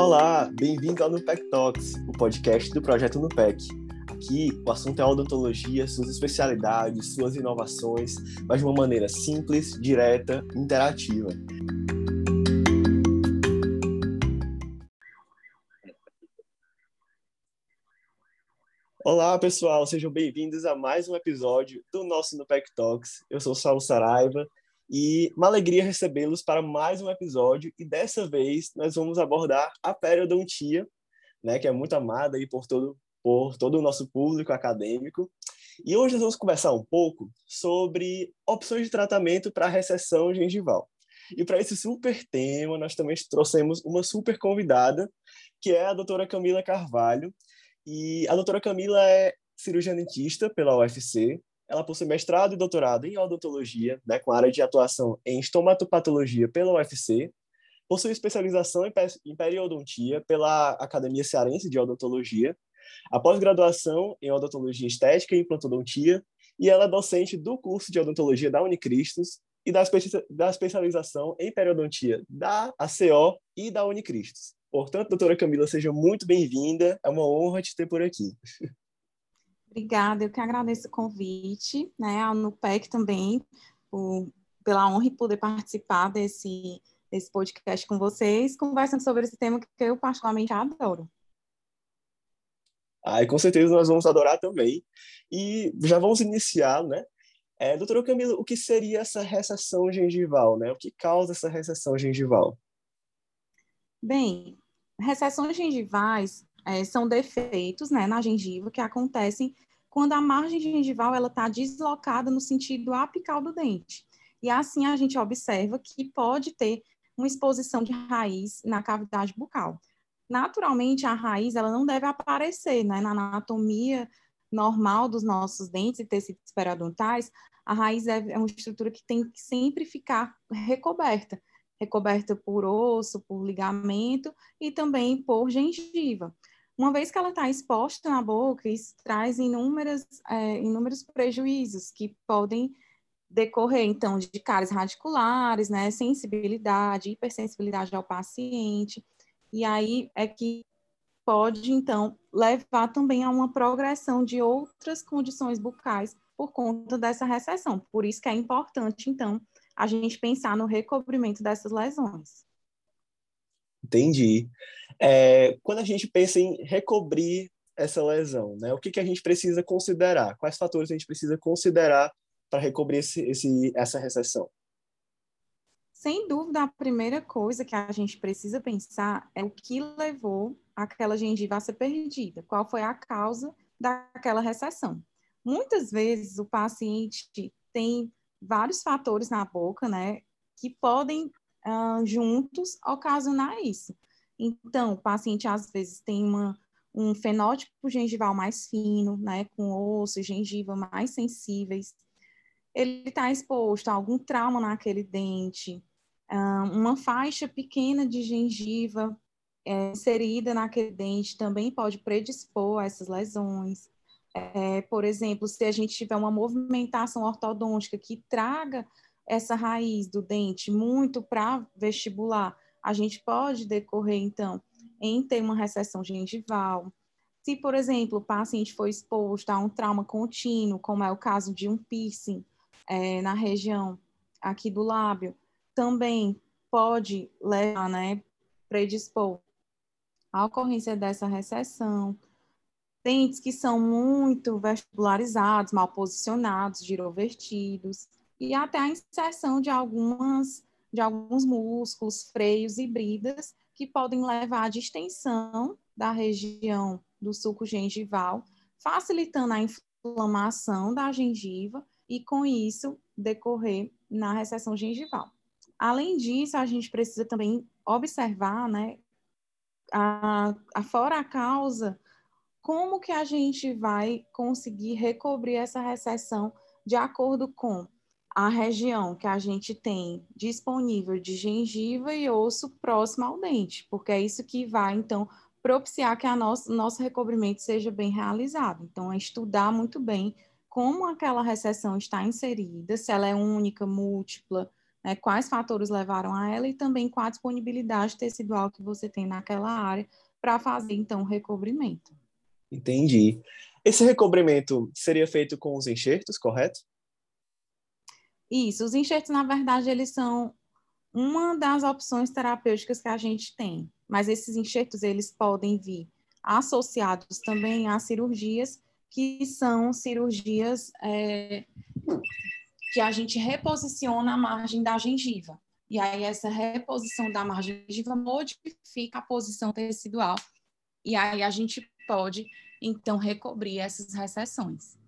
Olá, bem-vindo ao Nupec Talks, o podcast do projeto Nupec. Aqui, o assunto é odontologia, suas especialidades, suas inovações, mas de uma maneira simples, direta, interativa. Olá, pessoal, sejam bem-vindos a mais um episódio do nosso Nupec Talks. Eu sou Saulo Saraiva e uma alegria recebê-los para mais um episódio. E dessa vez nós vamos abordar a periodontia, né, que é muito amada aí por todo, por todo o nosso público acadêmico. E hoje nós vamos conversar um pouco sobre opções de tratamento para recessão gengival. E para esse super tema, nós também trouxemos uma super convidada, que é a doutora Camila Carvalho. E a doutora Camila é cirurgiã dentista pela UFC, ela possui mestrado e doutorado em odontologia, né, com área de atuação em estomatopatologia pela UFC. Possui especialização em periodontia pela Academia Cearense de Odontologia. A pós-graduação em odontologia estética e implantodontia. E ela é docente do curso de odontologia da Unicristos e da, da especialização em periodontia da ACO e da Unicristos. Portanto, doutora Camila, seja muito bem-vinda. É uma honra te ter por aqui. Obrigada, eu que agradeço o convite, né, ao NUPEC também, por, pela honra de poder participar desse, desse podcast com vocês, conversando sobre esse tema que eu particularmente adoro. Ah, e com certeza nós vamos adorar também. E já vamos iniciar, né? É, doutora Camila, o que seria essa recessão gengival, né? O que causa essa recessão gengival? Bem, recessões gengivais é, são defeitos né, na gengiva que acontecem quando a margem gengival ela está deslocada no sentido apical do dente. E assim a gente observa que pode ter uma exposição de raiz na cavidade bucal. Naturalmente, a raiz ela não deve aparecer né, na anatomia normal dos nossos dentes e tecidos periodontais. A raiz é uma estrutura que tem que sempre ficar recoberta recoberta por osso, por ligamento e também por gengiva. Uma vez que ela está exposta na boca, isso traz inúmeras, é, inúmeros prejuízos que podem decorrer, então, de cáries radiculares, né, sensibilidade, hipersensibilidade ao paciente, e aí é que pode, então, levar também a uma progressão de outras condições bucais por conta dessa recessão. Por isso que é importante, então, a gente pensar no recobrimento dessas lesões. Entendi. É, quando a gente pensa em recobrir essa lesão, né, o que, que a gente precisa considerar? Quais fatores a gente precisa considerar para recobrir esse, esse, essa recessão? Sem dúvida, a primeira coisa que a gente precisa pensar é o que levou aquela gengiva a ser perdida, qual foi a causa daquela recessão. Muitas vezes o paciente tem vários fatores na boca, né, que podem uh, juntos ocasionar isso. Então, o paciente às vezes tem uma, um fenótipo gengival mais fino, né, com osso gengiva mais sensíveis. Ele está exposto a algum trauma naquele dente, uma faixa pequena de gengiva é, inserida naquele dente também pode predispor a essas lesões. É, por exemplo, se a gente tiver uma movimentação ortodôntica que traga essa raiz do dente muito para vestibular, a gente pode decorrer, então, em ter uma recessão gengival. Se, por exemplo, o paciente foi exposto a um trauma contínuo, como é o caso de um piercing é, na região aqui do lábio, também pode levar, né, predispor à ocorrência dessa recessão. Dentes que são muito vestibularizados, mal posicionados, girovertidos, e até a inserção de algumas de alguns músculos, freios e bridas que podem levar à distensão da região do suco gengival, facilitando a inflamação da gengiva e com isso decorrer na recessão gengival. Além disso, a gente precisa também observar, né, a, a fora a causa, como que a gente vai conseguir recobrir essa recessão de acordo com a região que a gente tem disponível de gengiva e osso próximo ao dente, porque é isso que vai, então, propiciar que a nosso, nosso recobrimento seja bem realizado. Então, é estudar muito bem como aquela recessão está inserida, se ela é única, múltipla, né, quais fatores levaram a ela e também qual a disponibilidade tecidual que você tem naquela área para fazer, então, o recobrimento. Entendi. Esse recobrimento seria feito com os enxertos, correto? Isso, os enxertos, na verdade, eles são uma das opções terapêuticas que a gente tem, mas esses enxertos, eles podem vir associados também a cirurgias que são cirurgias é, que a gente reposiciona a margem da gengiva. E aí, essa reposição da margem da gengiva modifica a posição tecidual. E aí, a gente pode, então, recobrir essas recessões.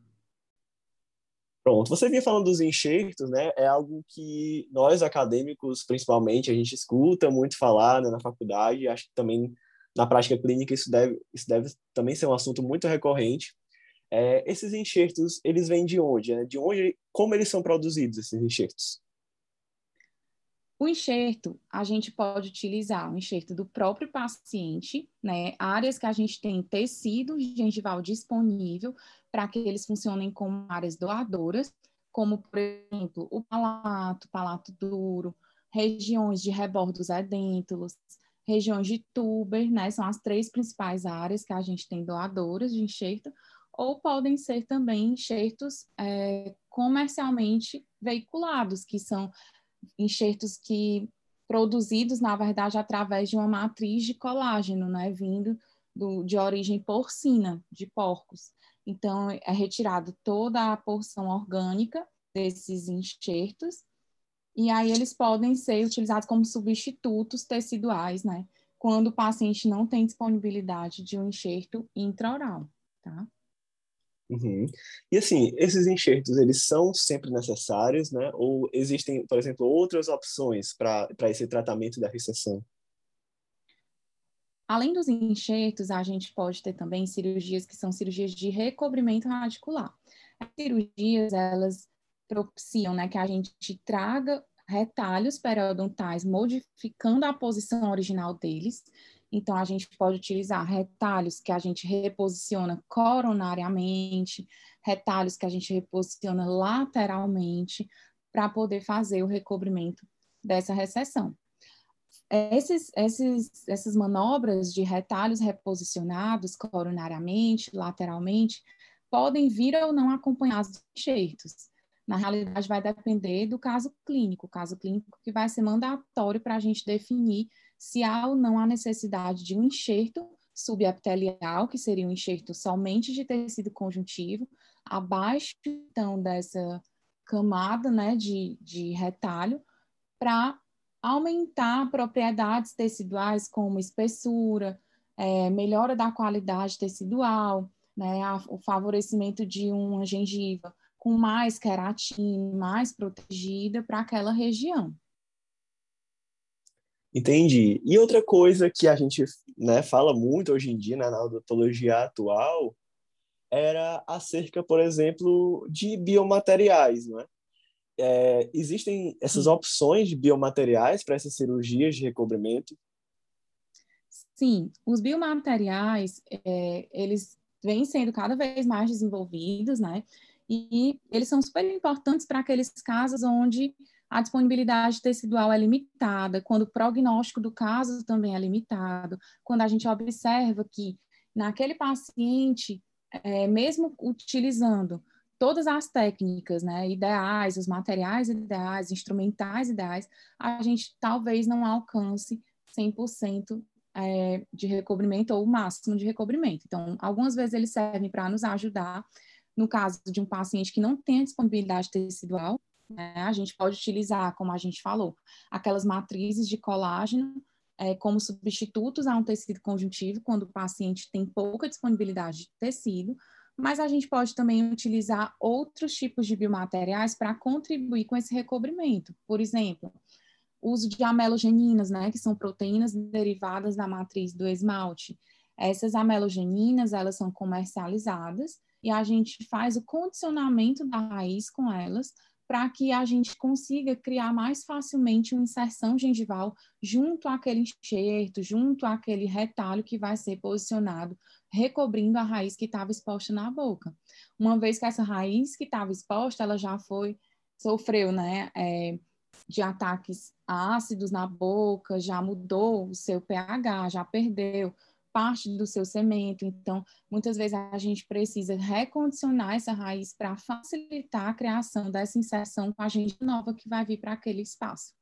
Pronto, você vinha falando dos enxertos, né? É algo que nós acadêmicos, principalmente, a gente escuta muito falar né, na faculdade. Acho que também na prática clínica isso deve, isso deve também ser um assunto muito recorrente. É, esses enxertos, eles vêm de onde? Né? De onde, como eles são produzidos, esses enxertos? O enxerto, a gente pode utilizar o enxerto do próprio paciente, né? Áreas que a gente tem tecido gengival disponível para que eles funcionem como áreas doadoras, como, por exemplo, o palato, palato duro, regiões de rebordos edêntulos, regiões de tuber, né? São as três principais áreas que a gente tem doadoras de enxerto, ou podem ser também enxertos é, comercialmente veiculados, que são enxertos que produzidos, na verdade, através de uma matriz de colágeno, né, vindo do, de origem porcina, de porcos. Então, é retirado toda a porção orgânica desses enxertos, e aí eles podem ser utilizados como substitutos teciduais, né, quando o paciente não tem disponibilidade de um enxerto intraoral, tá? Uhum. E assim, esses enxertos, eles são sempre necessários, né? Ou existem, por exemplo, outras opções para esse tratamento da recessão? Além dos enxertos, a gente pode ter também cirurgias que são cirurgias de recobrimento radicular. As cirurgias, elas propiciam né, que a gente traga retalhos periodontais, modificando a posição original deles, então, a gente pode utilizar retalhos que a gente reposiciona coronariamente, retalhos que a gente reposiciona lateralmente, para poder fazer o recobrimento dessa recessão. Esses, esses, essas manobras de retalhos reposicionados coronariamente, lateralmente, podem vir ou não acompanhados de enxertos. Na realidade, vai depender do caso clínico, o caso clínico que vai ser mandatório para a gente definir se há ou não a necessidade de um enxerto subepitelial, que seria um enxerto somente de tecido conjuntivo, abaixo, então, dessa camada né, de, de retalho, para aumentar propriedades teciduais como espessura, é, melhora da qualidade tecidual, né, a, o favorecimento de uma gengiva com mais queratina, mais protegida para aquela região. Entendi. E outra coisa que a gente né, fala muito hoje em dia né, na odontologia atual era acerca, por exemplo, de biomateriais, não é? é existem essas opções de biomateriais para essas cirurgias de recobrimento? Sim, os biomateriais, é, eles vêm sendo cada vez mais desenvolvidos, né? E eles são super importantes para aqueles casos onde a disponibilidade tecidual é limitada, quando o prognóstico do caso também é limitado, quando a gente observa que naquele paciente, é, mesmo utilizando todas as técnicas né, ideais, os materiais ideais, instrumentais ideais, a gente talvez não alcance 100% é, de recobrimento ou o máximo de recobrimento. Então, algumas vezes eles servem para nos ajudar no caso de um paciente que não tem disponibilidade tecidual, né? A gente pode utilizar, como a gente falou, aquelas matrizes de colágeno é, como substitutos a um tecido conjuntivo, quando o paciente tem pouca disponibilidade de tecido, mas a gente pode também utilizar outros tipos de biomateriais para contribuir com esse recobrimento. Por exemplo, o uso de amelogeninas, né, que são proteínas derivadas da matriz do esmalte. Essas amelogeninas, elas são comercializadas e a gente faz o condicionamento da raiz com elas para que a gente consiga criar mais facilmente uma inserção gengival junto àquele enxerto, junto àquele retalho que vai ser posicionado, recobrindo a raiz que estava exposta na boca. Uma vez que essa raiz que estava exposta, ela já foi, sofreu, né, é, de ataques ácidos na boca, já mudou o seu pH, já perdeu parte do seu cimento. Então, muitas vezes a gente precisa recondicionar essa raiz para facilitar a criação dessa inserção com a gente nova que vai vir para aquele espaço.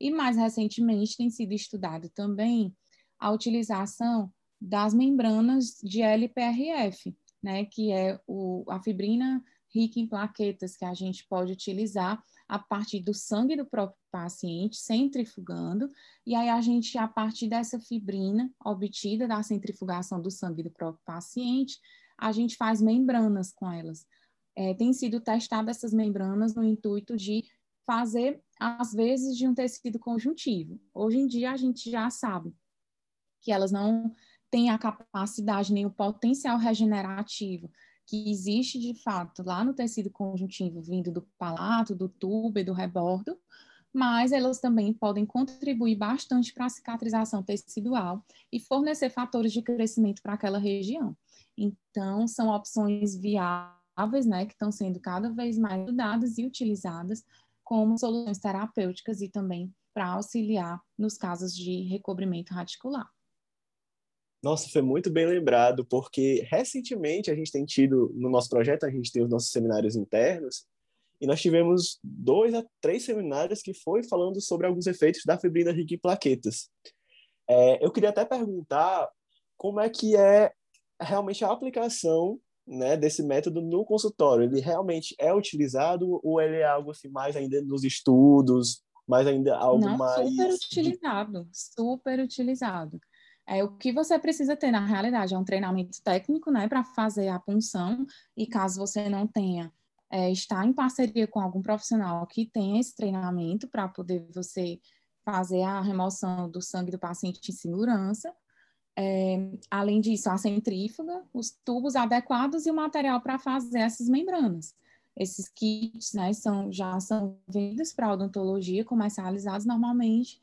E mais recentemente tem sido estudado também a utilização das membranas de LPRF, né, que é o, a fibrina rica em plaquetas que a gente pode utilizar a partir do sangue do próprio paciente, centrifugando, e aí a gente, a partir dessa fibrina obtida da centrifugação do sangue do próprio paciente, a gente faz membranas com elas. É, tem sido testadas essas membranas no intuito de fazer, às vezes, de um tecido conjuntivo. Hoje em dia, a gente já sabe que elas não têm a capacidade nem o potencial regenerativo que existe de fato lá no tecido conjuntivo, vindo do palato, do tubo e do rebordo, mas elas também podem contribuir bastante para a cicatrização tecidual e fornecer fatores de crescimento para aquela região. Então, são opções viáveis, né, que estão sendo cada vez mais estudadas e utilizadas como soluções terapêuticas e também para auxiliar nos casos de recobrimento radicular. Nossa, foi muito bem lembrado, porque recentemente a gente tem tido, no nosso projeto, a gente tem os nossos seminários internos, e nós tivemos dois a três seminários que foi falando sobre alguns efeitos da fibrina rica em plaquetas. É, eu queria até perguntar como é que é realmente a aplicação né, desse método no consultório. Ele realmente é utilizado ou ele é algo assim mais ainda nos estudos, mais ainda algo Não, mais super utilizado, super utilizado. É, o que você precisa ter, na realidade, é um treinamento técnico, né, para fazer a punção, e caso você não tenha, é, estar em parceria com algum profissional que tenha esse treinamento para poder você fazer a remoção do sangue do paciente em segurança. É, além disso, a centrífuga, os tubos adequados e o material para fazer essas membranas. Esses kits né, são, já são vendidos para odontologia, comercializados normalmente,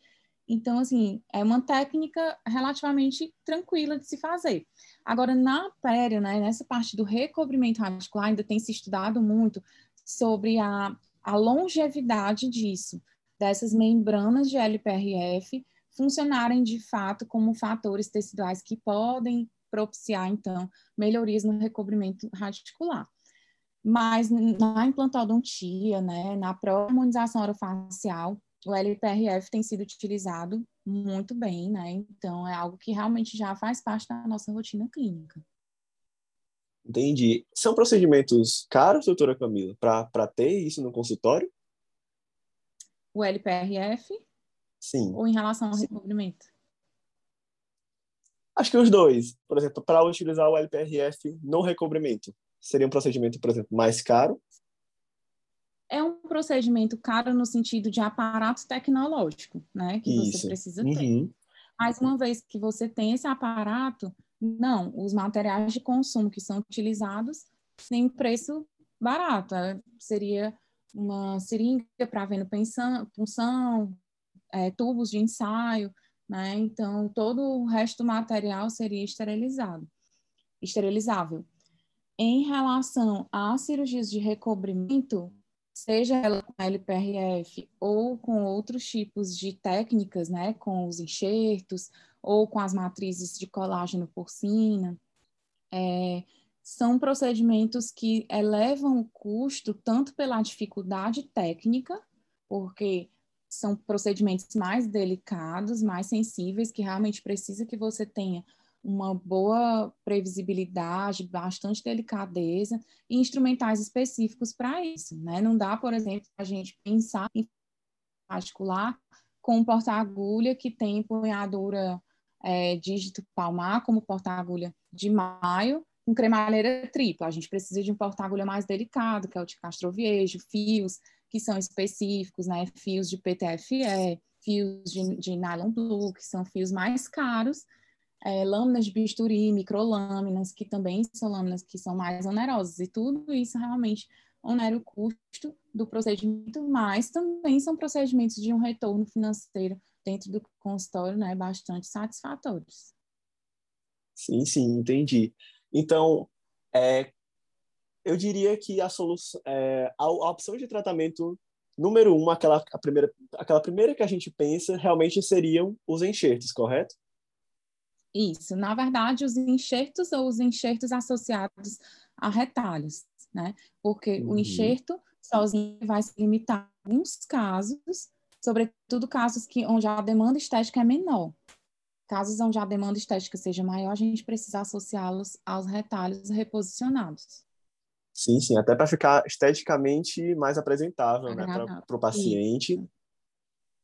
então, assim, é uma técnica relativamente tranquila de se fazer. Agora, na pério, né, nessa parte do recobrimento radicular, ainda tem se estudado muito sobre a, a longevidade disso, dessas membranas de LPRF funcionarem de fato como fatores teciduais que podem propiciar, então, melhorias no recobrimento radicular. Mas na implantodontia, né, na própria imunização orofacial, o LPRF tem sido utilizado muito bem, né? Então, é algo que realmente já faz parte da nossa rotina clínica. Entendi. São procedimentos caros, doutora Camila, para ter isso no consultório? O LPRF? Sim. Ou em relação ao Sim. recobrimento? Acho que os dois. Por exemplo, para utilizar o LPRF no recobrimento, seria um procedimento, por exemplo, mais caro procedimento caro no sentido de aparato tecnológico, né? Que Isso. você precisa ter. Uhum. Mas uma vez que você tem esse aparato, não, os materiais de consumo que são utilizados têm preço barato. É, seria uma seringa para vendo punção, é, tubos de ensaio, né? Então, todo o resto do material seria esterilizado, esterilizável. Em relação às cirurgias de recobrimento, seja ela com LPRF ou com outros tipos de técnicas, né, com os enxertos ou com as matrizes de colágeno porcina, é, são procedimentos que elevam o custo tanto pela dificuldade técnica, porque são procedimentos mais delicados, mais sensíveis, que realmente precisa que você tenha uma boa previsibilidade, bastante delicadeza e instrumentais específicos para isso, né? Não dá, por exemplo, a gente pensar em particular com um porta-agulha que tem empunhadura é, dígito palmar como porta-agulha de maio, com cremalheira tripla. A gente precisa de um porta-agulha mais delicado, que é o de castroviejo, fios que são específicos, né? Fios de PTFE, fios de, de nylon blue, que são fios mais caros é, lâminas bisturi, microlâminas, que também são lâminas que são mais onerosas, e tudo isso realmente onera o custo do procedimento, mas também são procedimentos de um retorno financeiro dentro do consultório, né, bastante satisfatórios. Sim, sim, entendi. Então, é, eu diria que a solução, é, a, a opção de tratamento número um, aquela, a primeira, aquela primeira que a gente pensa, realmente seriam os enxertos, correto? Isso, na verdade, os enxertos ou os enxertos associados a retalhos, né? Porque uhum. o enxerto sozinho vai se limitar a alguns casos, sobretudo casos que, onde a demanda estética é menor. Casos onde a demanda estética seja maior, a gente precisa associá-los aos retalhos reposicionados. Sim, sim, até para ficar esteticamente mais apresentável né, para o paciente. Isso.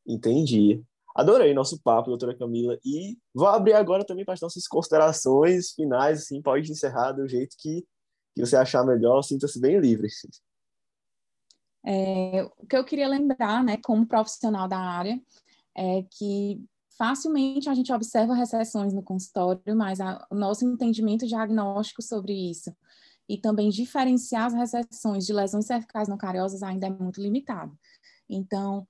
Entendi. Adorei nosso papo, doutora Camila, e vou abrir agora também para as nossas considerações finais, assim, pode encerrar do jeito que, que você achar melhor, sinta-se bem livre. É, o que eu queria lembrar, né, como profissional da área, é que facilmente a gente observa recessões no consultório, mas a, o nosso entendimento diagnóstico sobre isso e também diferenciar as recessões de lesões cervicais não cariosas ainda é muito limitado. Então,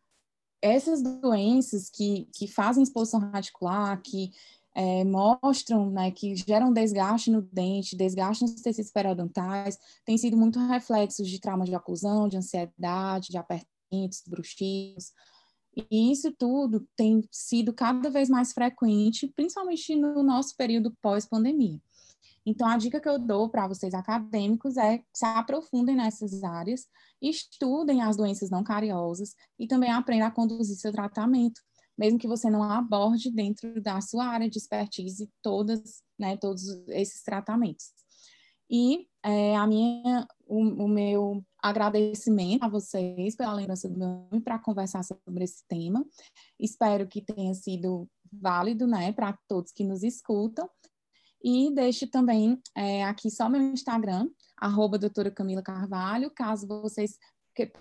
essas doenças que, que fazem exposição radicular, que é, mostram, né, que geram desgaste no dente, desgaste nos tecidos periodontais, têm sido muito reflexos de trauma de oclusão, de ansiedade, de apertamentos, bruxismos, e isso tudo tem sido cada vez mais frequente, principalmente no nosso período pós-pandemia. Então, a dica que eu dou para vocês acadêmicos é se aprofundem nessas áreas, estudem as doenças não cariosas e também aprendam a conduzir seu tratamento, mesmo que você não aborde dentro da sua área de expertise todas, né, todos esses tratamentos. E é, a minha, o, o, meu agradecimento a vocês pela lembrança do meu nome para conversar sobre esse tema. Espero que tenha sido válido, né, para todos que nos escutam. E deixo também é, aqui só meu Instagram, arroba doutora Camila Carvalho, caso vocês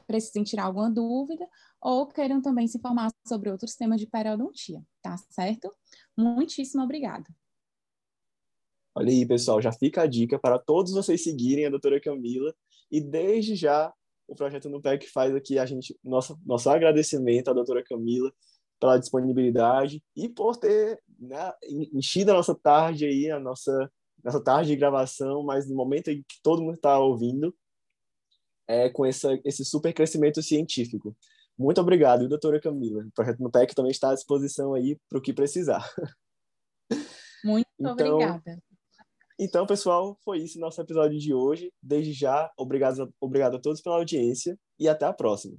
precisem tirar alguma dúvida ou queiram também se informar sobre outros temas de periodontia, tá certo? Muitíssimo obrigada. Olha aí, pessoal, já fica a dica para todos vocês seguirem a doutora Camila e desde já o projeto no PEC faz aqui a gente nosso, nosso agradecimento à doutora Camila pela disponibilidade e por ter né, enchido a nossa tarde aí, a nossa, nossa tarde de gravação, mas no momento em que todo mundo está ouvindo, é, com essa, esse super crescimento científico. Muito obrigado, doutora Camila. O projeto no PEC também está à disposição aí para o que precisar. Muito então, obrigada. Então, pessoal, foi isso nosso episódio de hoje. Desde já, obrigado, obrigado a todos pela audiência e até a próxima.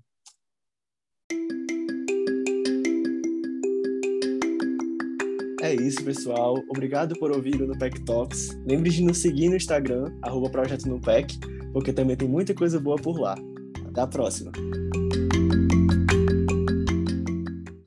É isso, pessoal. Obrigado por ouvir o Nupec Talks. Lembre de nos seguir no Instagram, arroba Projeto Nupec, porque também tem muita coisa boa por lá. Até a próxima.